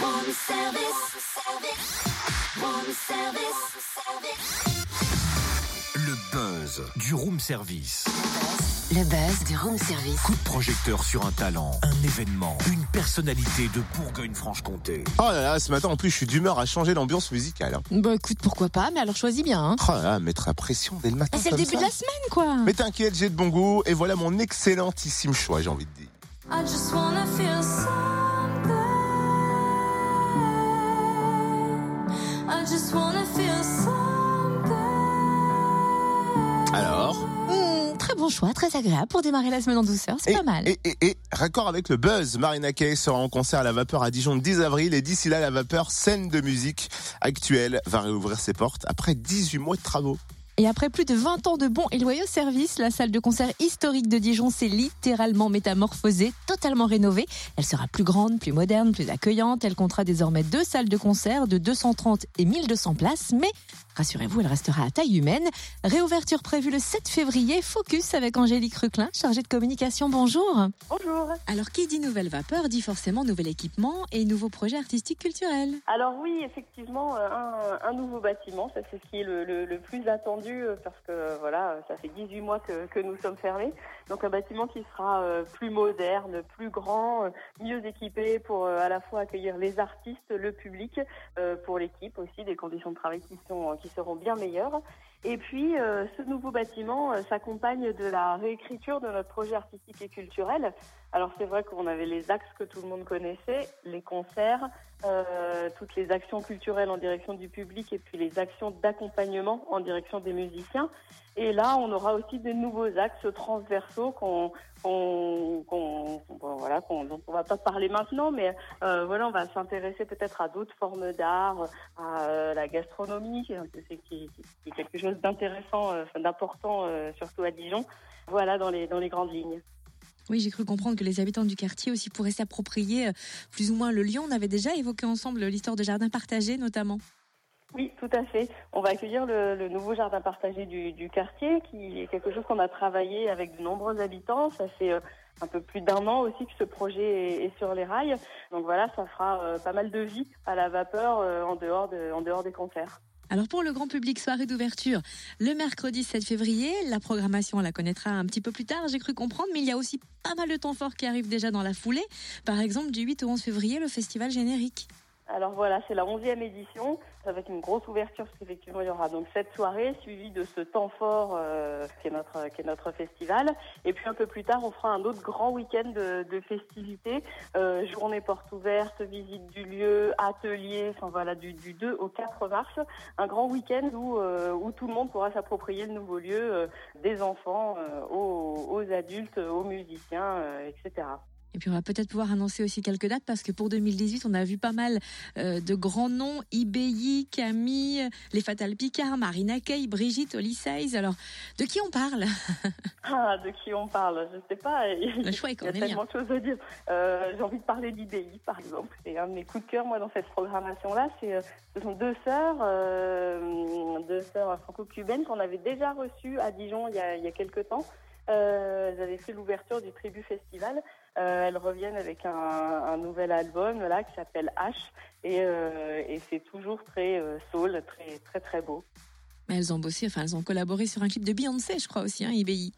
Room service. Room service. Le buzz du room service. Le buzz du room service. Coup de projecteur sur un talent, un événement, une personnalité de Bourgogne-Franche-Comté. Oh là là, ce matin en plus je suis d'humeur à changer l'ambiance musicale. hein. Bah écoute, pourquoi pas, mais alors choisis bien. Hein. Oh là là, mettre la pression dès le matin. Ah, c'est le début ça. de la semaine, quoi. Mais t'inquiète, j'ai de bon goût et voilà mon excellentissime choix, j'ai envie de dire. I just wanna feel Alors Hmm, très bon choix, très agréable pour démarrer la semaine en douceur, c'est pas mal. Et, et, et, raccord avec le buzz, Marina Kaye sera en concert à la Vapeur à Dijon le 10 avril et d'ici là, la Vapeur, scène de musique actuelle, va réouvrir ses portes après 18 mois de travaux. Et après plus de 20 ans de bons et loyaux services, la salle de concert historique de Dijon s'est littéralement métamorphosée, totalement rénovée. Elle sera plus grande, plus moderne, plus accueillante. Elle comptera désormais deux salles de concert de 230 et 1200 places. Mais rassurez-vous, elle restera à taille humaine. Réouverture prévue le 7 février. Focus avec Angélique Ruclin, chargée de communication. Bonjour. Bonjour. Alors, qui dit nouvelle vapeur dit forcément nouvel équipement et nouveaux projets artistiques culturels. Alors oui, effectivement, euh, un, un nouveau bâtiment, ça c'est ce qui est le, le- le plus attendu euh, parce que voilà, ça fait 18 mois que, que nous sommes fermés. Donc un bâtiment qui sera euh, plus moderne, plus grand, mieux équipé pour à la fois accueillir les artistes, le public, pour l'équipe aussi, des conditions de travail qui, sont, seront bien meilleures. Et puis, euh, ce nouveau bâtiment euh, s'accompagne de la réécriture de notre projet artistique et culturel. Alors, c'est vrai qu'on avait les axes que tout le monde connaissait, les concerts, euh, toutes les actions culturelles en direction du public et puis les actions d'accompagnement en direction des musiciens. Et là, on aura aussi des nouveaux axes transversaux qu'on, qu'on, voilà, qu'on, dont on va pas parler maintenant, mais voilà, on va s'intéresser peut-être à d'autres formes d'art, à la gastronomie, qui est, qui- qui est quelque chose d'intéressant, euh, d'important, euh, surtout à Dijon. Voilà, dans les, dans les grandes lignes. Oui, j'ai cru comprendre que les habitants du quartier aussi pourraient s'approprier euh, plus ou moins le lieu. On avait déjà évoqué ensemble l'histoire de jardins partagés, notamment. Oui, tout à fait. On va accueillir le, le nouveau jardin partagé du, du quartier, qui est quelque chose qu'on a travaillé avec de nombreux habitants. Ça fait un peu plus d'un an aussi que ce projet est, est sur les rails. Donc voilà, ça fera pas mal de vie à la vapeur en, dehors de, en dehors des concerts. Alors pour le grand public, soirée d'ouverture le mercredi 7 février. La programmation, on la connaîtra un petit peu plus tard, j'ai cru comprendre, mais il y a aussi pas mal de temps fort qui arrive déjà dans la foulée. Par exemple, du 8 au 11 février, le festival générique. Alors voilà, c'est la 11e édition. Être une grosse ouverture parce qu'effectivement, il y aura donc cette soirée suivie de ce temps fort euh, qui, est notre, qui est notre festival. Et puis un peu plus tard, on fera un autre grand week-end de, de festivités. Euh, journée porte ouverte, visite du lieu, atelier, enfin voilà, du, du 2 au 4 mars. Un grand week-end où, euh, où tout le monde pourra s'approprier le nouveau lieu, euh, des enfants euh, aux, aux adultes, aux musiciens, euh, etc. Et puis on va peut-être pouvoir annoncer aussi quelques dates parce que pour 2018, on a vu pas mal euh, de grands noms IBI, Camille, les Fatal Picard, Marina Kay, Brigitte, Oli. Alors, de qui on parle? Ah, de qui on parle? Je sais pas. Le choix est Il y a tellement de choses à dire. Euh, J'ai envie de parler d'IBI, par exemple. C'est un de mes coups de cœur, moi, dans cette programmation-là. C'est, euh, ce sont deux sœurs, euh, deux sœurs franco-cubaines qu'on avait déjà reçues à Dijon il y a, il y a quelques temps. Euh, elles avaient fait l'ouverture du Tribu Festival. Euh, elles reviennent avec un, un nouvel album là qui s'appelle H et, euh, et c'est toujours très soul, très très très beau. Mais elles ont bossé, enfin elles ont collaboré sur un clip de Beyoncé, je crois aussi, hein, IBI.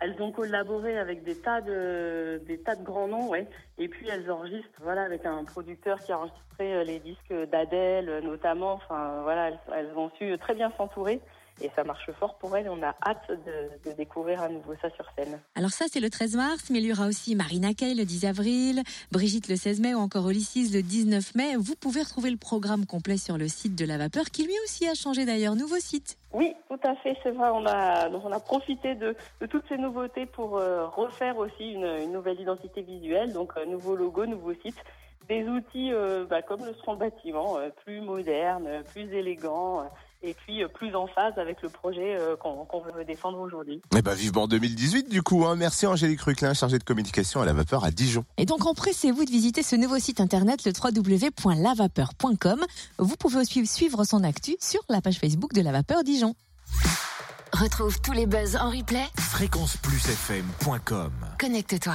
Elles ont collaboré avec des tas de des tas de grands noms, ouais. Et puis elles enregistrent, voilà, avec un producteur qui a enregistré les disques d'Adèle notamment. Enfin, voilà, elles, elles ont su très bien s'entourer et ça marche fort pour elles. On a hâte de, de découvrir à nouveau ça sur scène. Alors ça, c'est le 13 mars, mais il y aura aussi Marina Kaye le 10 avril, Brigitte le 16 mai ou encore Ulysses le 19 mai. Vous pouvez retrouver le programme complet sur le site de La Vapeur, qui lui aussi a changé d'ailleurs, nouveau site. Oui, tout à fait, c'est vrai. On a donc on a profité de, de toutes ces nouveautés pour euh, refaire aussi une, une nouvelle identité visuelle, donc un nouveau logo, nouveau site. Des outils euh, bah, comme le seront le bâtiment, euh, plus moderne, plus élégant, euh, et puis euh, plus en phase avec le projet euh, qu'on veut défendre aujourd'hui. Eh ben vivement 2018 du coup. Hein. Merci Angélique Ruclin, chargée de communication à la Vapeur à Dijon. Et donc empressez-vous de visiter ce nouveau site internet, le www.lavapeur.com. Vous pouvez aussi suivre son actu sur la page Facebook de La Vapeur Dijon. Retrouve tous les buzz en replay. Fréquenceplusfm.com Connecte-toi.